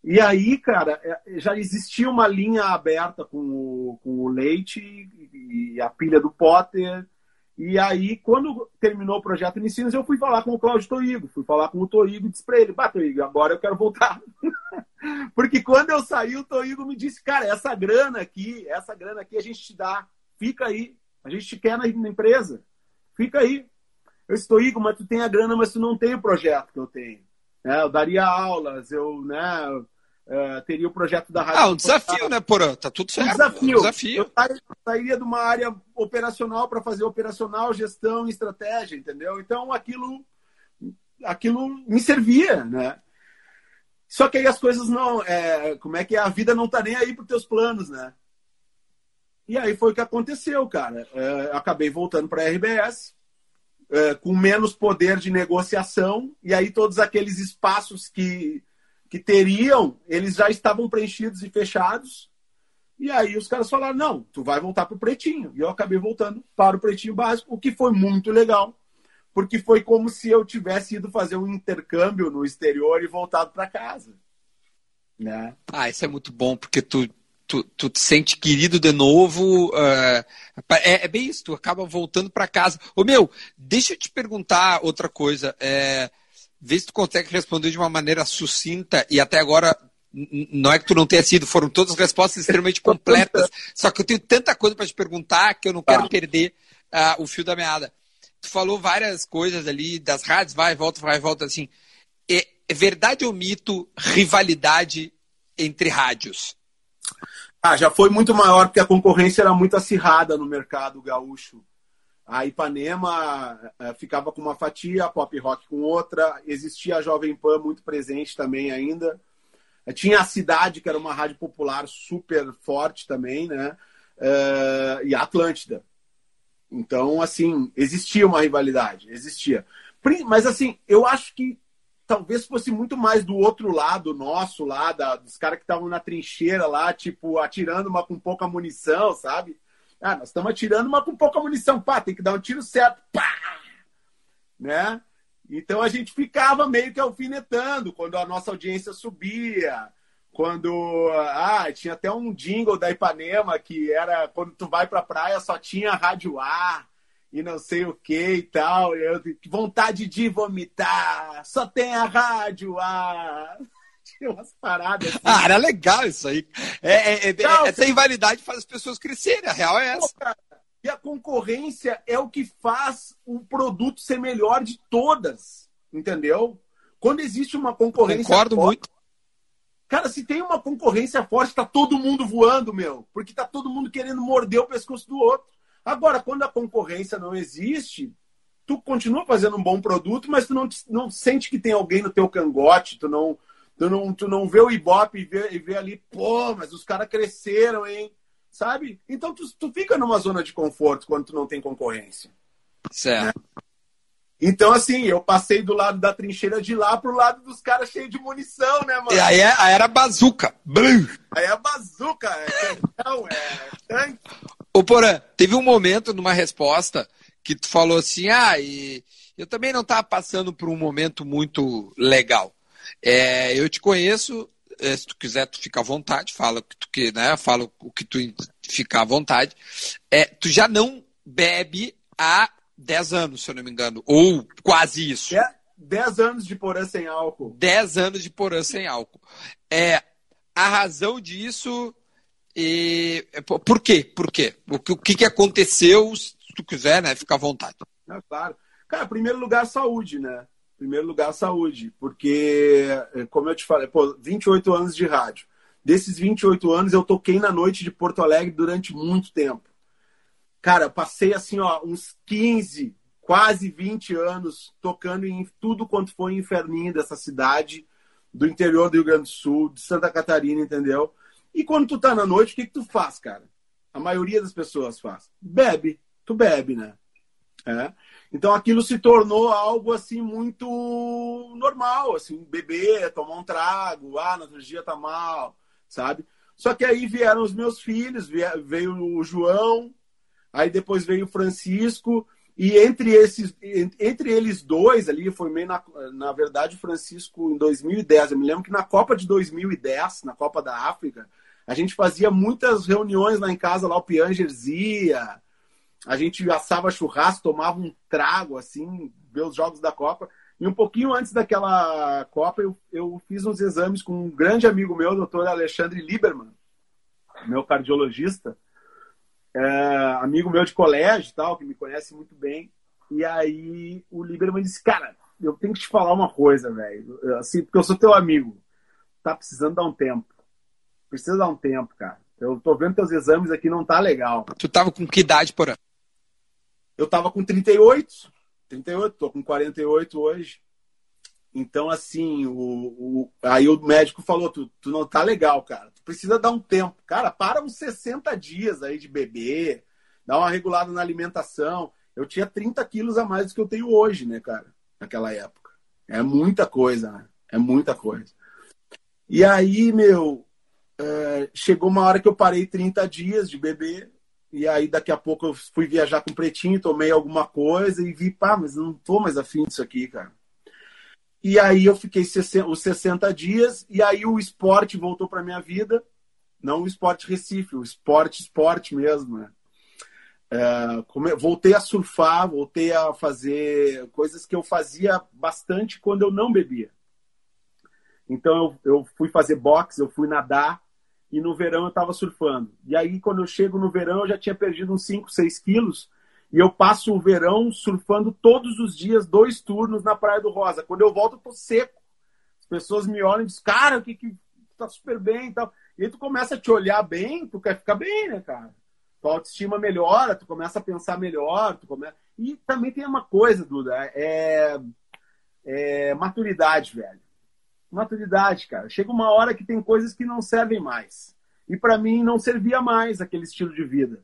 E aí, cara, é, já existia uma linha aberta com o, com o Leite e a pilha do Potter e aí, quando terminou o projeto Unicinos, eu fui falar com o Cláudio Toigo, fui falar com o Toigo e disse para ele, bah, Toigo, agora eu quero voltar. [LAUGHS] Porque quando eu saí, o Toigo me disse, cara, essa grana aqui, essa grana aqui a gente te dá, fica aí, a gente te quer na, empresa, fica aí. Eu estou Toigo, mas tu tem a grana, mas tu não tem o projeto que eu tenho. É, eu daria aulas, eu, né, Uh, teria o projeto da rádio. Ah, um desafio, né, Porã? Tá tudo certo. Um desafio. Um desafio. Eu sairia de uma área operacional para fazer operacional, gestão e estratégia, entendeu? Então aquilo, aquilo me servia, né? Só que aí as coisas não. É, como é que é? A vida não tá nem aí para teus planos, né? E aí foi o que aconteceu, cara. É, acabei voltando para a RBS, é, com menos poder de negociação, e aí todos aqueles espaços que que teriam, eles já estavam preenchidos e fechados. E aí os caras falaram: não, tu vai voltar para o pretinho. E eu acabei voltando para o pretinho básico, o que foi muito legal, porque foi como se eu tivesse ido fazer um intercâmbio no exterior e voltado para casa. Né? Ah, isso é muito bom, porque tu, tu, tu te sente querido de novo. Uh, é, é, bem isso, tu acaba voltando para casa. Ô meu, deixa eu te perguntar outra coisa. É vê se tu consegue responder de uma maneira sucinta e até agora não é que tu não tenha sido, foram todas respostas extremamente completas, [LAUGHS] só que eu tenho tanta coisa para te perguntar que eu não quero ah. perder uh, o fio da meada. Tu falou várias coisas ali das rádios, vai, volta, vai, volta, assim. É, é verdade ou mito rivalidade entre rádios? Ah, já foi muito maior porque a concorrência era muito acirrada no mercado gaúcho. A Ipanema uh, ficava com uma fatia, a Pop Rock com outra, existia a Jovem Pan muito presente também ainda. Uh, tinha a Cidade, que era uma rádio popular super forte também, né? Uh, e a Atlântida. Então, assim, existia uma rivalidade, existia. Mas, assim, eu acho que talvez fosse muito mais do outro lado nosso, lá, dos caras que estavam na trincheira lá, tipo, atirando uma com pouca munição, sabe? Ah, nós estamos atirando, mas com pouca munição. Pá, tem que dar um tiro certo. Pá! Né? Então a gente ficava meio que alfinetando quando a nossa audiência subia. Quando. Ah, tinha até um jingle da Ipanema que era quando tu vai pra praia só tinha rádio ar e não sei o que e tal. Eu, vontade de vomitar, só tem a rádio ar tinha [LAUGHS] umas paradas. Assim. Ah, era legal isso aí. É, é, é, Não, é essa rivalidade faz as pessoas crescerem, a real é essa. Pô, e a concorrência é o que faz o produto ser melhor de todas, entendeu? Quando existe uma concorrência. Concordo forte, muito. Cara, se tem uma concorrência forte, tá todo mundo voando, meu. Porque tá todo mundo querendo morder o pescoço do outro. Agora, quando a concorrência não existe, tu continua fazendo um bom produto, mas tu não, não sente que tem alguém no teu cangote, tu não, tu não, tu não vê o Ibope e vê, e vê ali, pô, mas os caras cresceram, hein? Sabe? Então tu, tu fica numa zona de conforto quando tu não tem concorrência. Certo. Né? Então, assim, eu passei do lado da trincheira de lá pro lado dos caras cheios de munição, né, mano? E aí, é, aí era bazuca. Aí é bazuca, é canhão, é tanque. Ô, Porã, teve um momento numa resposta que tu falou assim, ah, e eu também não estava passando por um momento muito legal. É, eu te conheço, é, se tu quiser, tu fica à vontade, fala o que tu que, né? Fala o que tu fica à vontade. É, tu já não bebe há 10 anos, se eu não me engano, ou quase isso. É 10 anos de porã sem álcool. 10 anos de porã sem álcool. É, a razão disso. E, é, por quê? Por quê? O que, o que aconteceu? Se tu quiser, né? Fica à vontade. É, claro. Cara, primeiro lugar, saúde, né? Primeiro lugar, saúde. Porque, é, como eu te falei, pô, 28 anos de rádio. Desses 28 anos, eu toquei na noite de Porto Alegre durante muito tempo. Cara, passei assim, ó, uns 15, quase 20 anos tocando em tudo quanto foi inferninho dessa cidade, do interior do Rio Grande do Sul, de Santa Catarina, entendeu? E quando tu tá na noite, o que, que tu faz, cara? A maioria das pessoas faz. Bebe. Tu bebe, né? É. Então aquilo se tornou algo assim muito normal, assim, beber, tomar um trago, ah, na dia tá mal, sabe? Só que aí vieram os meus filhos, veio o João, aí depois veio o Francisco, e entre esses, entre eles dois ali, foi meio na, na verdade o Francisco em 2010. Eu me lembro que na Copa de 2010, na Copa da África, a gente fazia muitas reuniões lá em casa, lá o Piangers ia, a gente assava churrasco, tomava um trago, assim, ver os jogos da Copa. E um pouquinho antes daquela Copa, eu, eu fiz uns exames com um grande amigo meu, doutor Alexandre Lieberman, meu cardiologista é, amigo meu de colégio e tal, que me conhece muito bem. E aí o Lieberman disse, cara, eu tenho que te falar uma coisa, velho. Assim, porque eu sou teu amigo. Tá precisando dar um tempo. Precisa dar um tempo, cara. Eu tô vendo teus exames aqui, não tá legal. Tu tava com que idade, porra? Eu tava com 38. 38, tô com 48 hoje. Então, assim, o, o, aí o médico falou: tu, tu não tá legal, cara. Tu precisa dar um tempo. Cara, para uns 60 dias aí de beber, dá uma regulada na alimentação. Eu tinha 30 quilos a mais do que eu tenho hoje, né, cara? Naquela época. É muita coisa, né? É muita coisa. E aí, meu, é, chegou uma hora que eu parei 30 dias de beber. E aí, daqui a pouco, eu fui viajar com o pretinho, tomei alguma coisa e vi, pá, mas não tô mais afim disso aqui, cara. E aí eu fiquei os 60 dias, e aí o esporte voltou para minha vida. Não o esporte Recife, o esporte, esporte mesmo, né? É, voltei a surfar, voltei a fazer coisas que eu fazia bastante quando eu não bebia. Então eu, eu fui fazer boxe, eu fui nadar, e no verão eu estava surfando. E aí, quando eu chego no verão, eu já tinha perdido uns 5, 6 quilos, e eu passo o verão surfando todos os dias, dois turnos na Praia do Rosa. Quando eu volto, eu tô seco. As pessoas me olham e dizem, cara, que que tá super bem e tal. E aí tu começa a te olhar bem, tu quer ficar bem, né, cara? Tua autoestima melhora, tu começa a pensar melhor, tu começa... E também tem uma coisa, Duda, é, é maturidade, velho. Maturidade, cara. Chega uma hora que tem coisas que não servem mais. E para mim não servia mais aquele estilo de vida.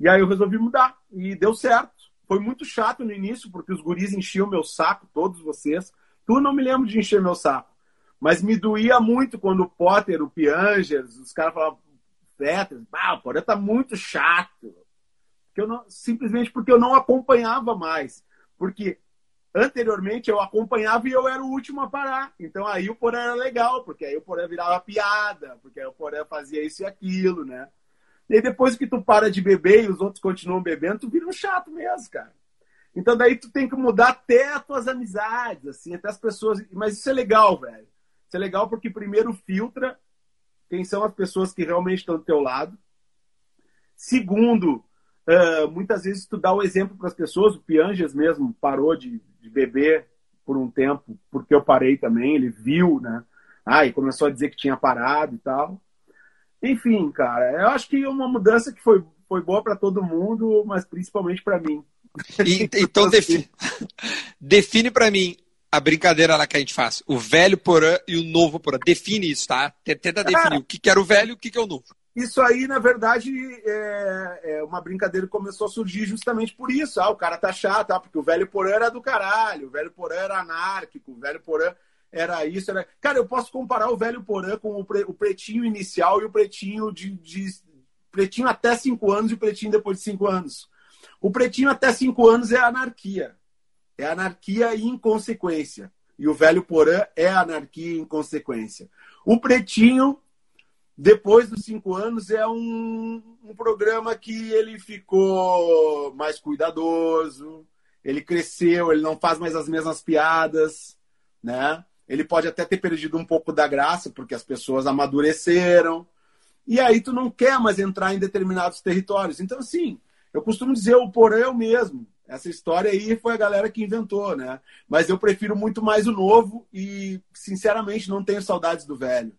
E aí eu resolvi mudar. E deu certo. Foi muito chato no início, porque os guris enchiam meu saco, todos vocês. Tu não me lembro de encher meu saco. Mas me doía muito quando o Potter, o Piangers, os caras falavam, Peters, ah, o Potter tá muito chato. Que eu não, simplesmente porque eu não acompanhava mais. Porque anteriormente eu acompanhava e eu era o último a parar. Então aí o Poré era legal, porque aí o Poré virava piada, porque aí o Poré fazia isso e aquilo, né? E depois que tu para de beber e os outros continuam bebendo, tu vira um chato mesmo, cara. Então daí tu tem que mudar até as tuas amizades, assim, até as pessoas. Mas isso é legal, velho. Isso é legal porque primeiro filtra quem são as pessoas que realmente estão do teu lado. Segundo, muitas vezes tu dá o exemplo para as pessoas. O Pianges mesmo parou de, de beber por um tempo, porque eu parei também, ele viu, né? Ah, e começou a dizer que tinha parado e tal. Enfim, cara, eu acho que uma mudança que foi, foi boa para todo mundo, mas principalmente para mim. E, então define, define para mim a brincadeira lá que a gente faz. O velho porã e o novo porã. Define isso, tá? Tenta definir o que, que era o velho e o que, que é o novo. Isso aí, na verdade, é, é, uma brincadeira que começou a surgir justamente por isso. Ah, o cara tá chato, ah, porque o velho porã era do caralho, o velho porã era anárquico, o velho porã era isso. Era... Cara, eu posso comparar o velho porã com o, pre... o pretinho inicial e o pretinho de, de, pretinho até 5 anos e o pretinho depois de 5 anos. O pretinho até 5 anos é anarquia. É anarquia e inconsequência. E o velho porã é anarquia e inconsequência. O pretinho depois dos cinco anos, é um, um programa que ele ficou mais cuidadoso, ele cresceu, ele não faz mais as mesmas piadas, né? Ele pode até ter perdido um pouco da graça, porque as pessoas amadureceram. E aí tu não quer mais entrar em determinados territórios. Então, assim, eu costumo dizer o porão eu mesmo. Essa história aí foi a galera que inventou, né? Mas eu prefiro muito mais o novo e, sinceramente, não tenho saudades do velho.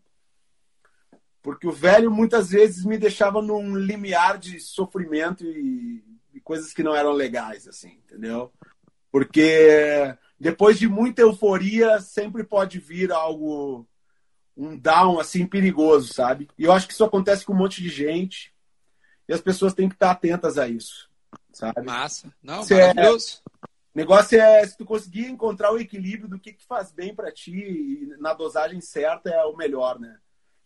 Porque o velho muitas vezes me deixava num limiar de sofrimento e, e coisas que não eram legais, assim, entendeu? Porque depois de muita euforia, sempre pode vir algo, um down, assim, perigoso, sabe? E eu acho que isso acontece com um monte de gente e as pessoas têm que estar atentas a isso, sabe? Massa. Não, se é maravilhoso. É, negócio é, se tu conseguir encontrar o equilíbrio do que, que faz bem para ti e na dosagem certa é o melhor, né?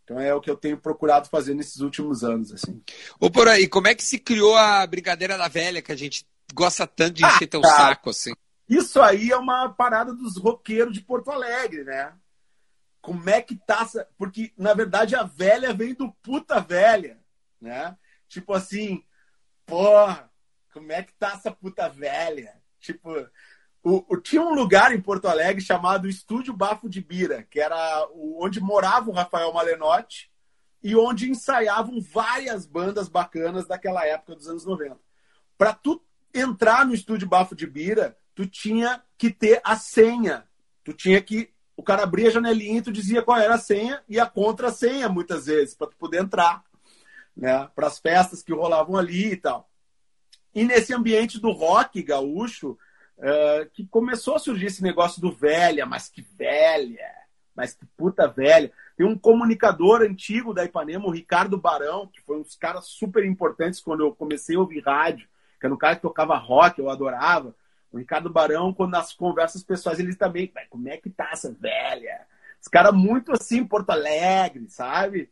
Então é o que eu tenho procurado fazer nesses últimos anos, assim. Ô, por aí, como é que se criou a brincadeira da velha, que a gente gosta tanto de encher ah, teu saco, assim? Isso aí é uma parada dos roqueiros de Porto Alegre, né? Como é que tá. Porque, na verdade, a velha vem do puta velha, né? Tipo assim, porra, como é que tá essa puta velha? Tipo, o, o, tinha um lugar em Porto Alegre chamado Estúdio Bafo de Bira, que era o, onde morava o Rafael Malenotti e onde ensaiavam várias bandas bacanas daquela época dos anos 90. Para tu entrar no Estúdio Bafo de Bira, tu tinha que ter a senha. Tu tinha que o cara abria a janelinha e tu dizia qual era a senha e a contra-senha muitas vezes para tu poder entrar, né, para as festas que rolavam ali e tal. E nesse ambiente do rock gaúcho, uh, que começou a surgir esse negócio do velha, mas que velha, mas que puta velha. Tem um comunicador antigo da Ipanema, o Ricardo Barão, que foi um dos caras super importantes quando eu comecei a ouvir rádio, que era um cara que tocava rock, eu adorava. O Ricardo Barão, quando nas conversas pessoais, ele também, como é que tá essa velha? Os caras muito assim, Porto Alegre, sabe?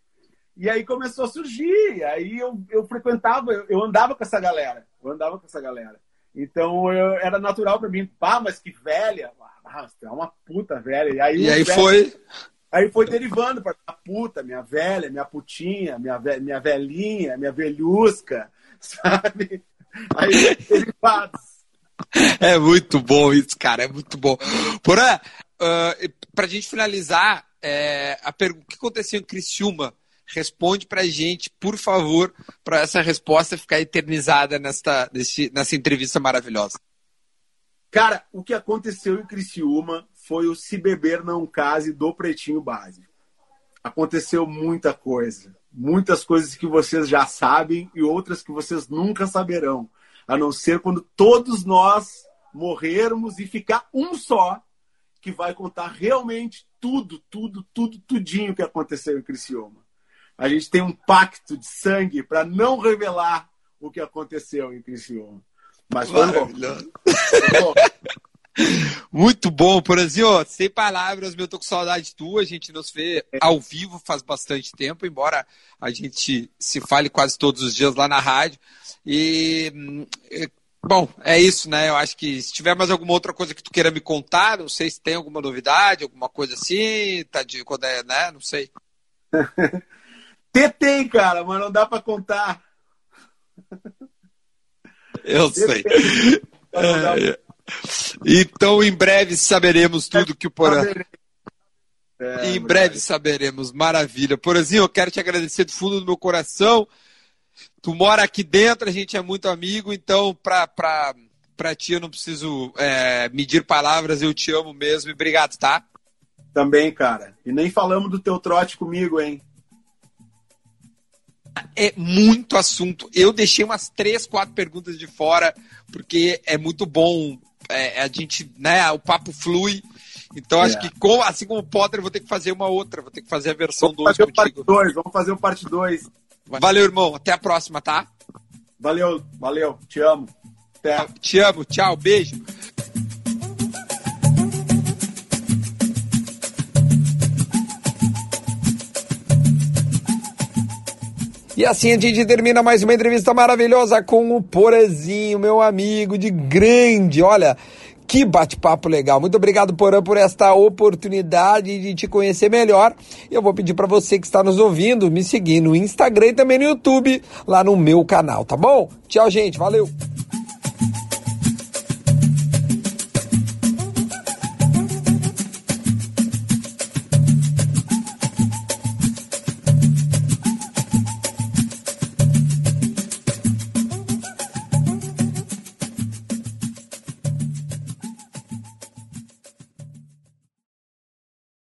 E aí começou a surgir, aí eu, eu frequentava, eu, eu andava com essa galera, eu andava com essa galera. Então eu, era natural para mim, pá, mas que velha. Ah, é uma puta velha. E aí, e aí velho, foi. Aí foi derivando para a puta, minha velha, minha putinha, minha, ve minha velhinha, minha velhusca, [LAUGHS] sabe? Aí derivados. É muito bom isso, cara, é muito bom. Porã, uh, pra gente finalizar, é, a pergunta: o que aconteceu em Criciúma? Responde para a gente, por favor, para essa resposta ficar eternizada nesta, nessa entrevista maravilhosa. Cara, o que aconteceu em Criciúma foi o Se Beber Não Case do Pretinho Básico. Aconteceu muita coisa. Muitas coisas que vocês já sabem e outras que vocês nunca saberão. A não ser quando todos nós morrermos e ficar um só que vai contar realmente tudo, tudo, tudo, tudinho que aconteceu em Criciúma a gente tem um pacto de sangue para não revelar o que aconteceu em Criciúma. Mas foi bom. Muito bom, Porazinho. Sem palavras, eu tô com saudade tua. A gente nos vê ao vivo faz bastante tempo, embora a gente se fale quase todos os dias lá na rádio. E bom, é isso, né? Eu acho que se tiver mais alguma outra coisa que tu queira me contar, não sei se tem alguma novidade, alguma coisa assim, tá de quando é, né? Não sei. [LAUGHS] T tem, cara, mas não dá para contar. Eu sei. É, então, em breve saberemos tudo que o Porã. É, em breve saberemos. Maravilha. Porazinho, eu quero te agradecer do fundo do meu coração. Tu mora aqui dentro, a gente é muito amigo, então, pra, pra, pra ti eu não preciso é, medir palavras, eu te amo mesmo. E obrigado, tá? Também, cara. E nem falamos do teu trote comigo, hein? É muito assunto. Eu deixei umas três, quatro perguntas de fora, porque é muito bom. É, a gente, né? O papo flui. Então, acho é. que, com, assim como o Potter, vou ter que fazer uma outra. Vou ter que fazer a versão 2 contigo. Parte dois, vamos fazer o parte 2. Valeu, irmão. Até a próxima, tá? Valeu, valeu. Te amo. Até. Te amo. Tchau. Beijo. E assim a gente termina mais uma entrevista maravilhosa com o Porazinho, meu amigo de grande. Olha, que bate-papo legal. Muito obrigado, Porã, por esta oportunidade de te conhecer melhor. Eu vou pedir para você que está nos ouvindo me seguir no Instagram e também no YouTube, lá no meu canal, tá bom? Tchau, gente. Valeu!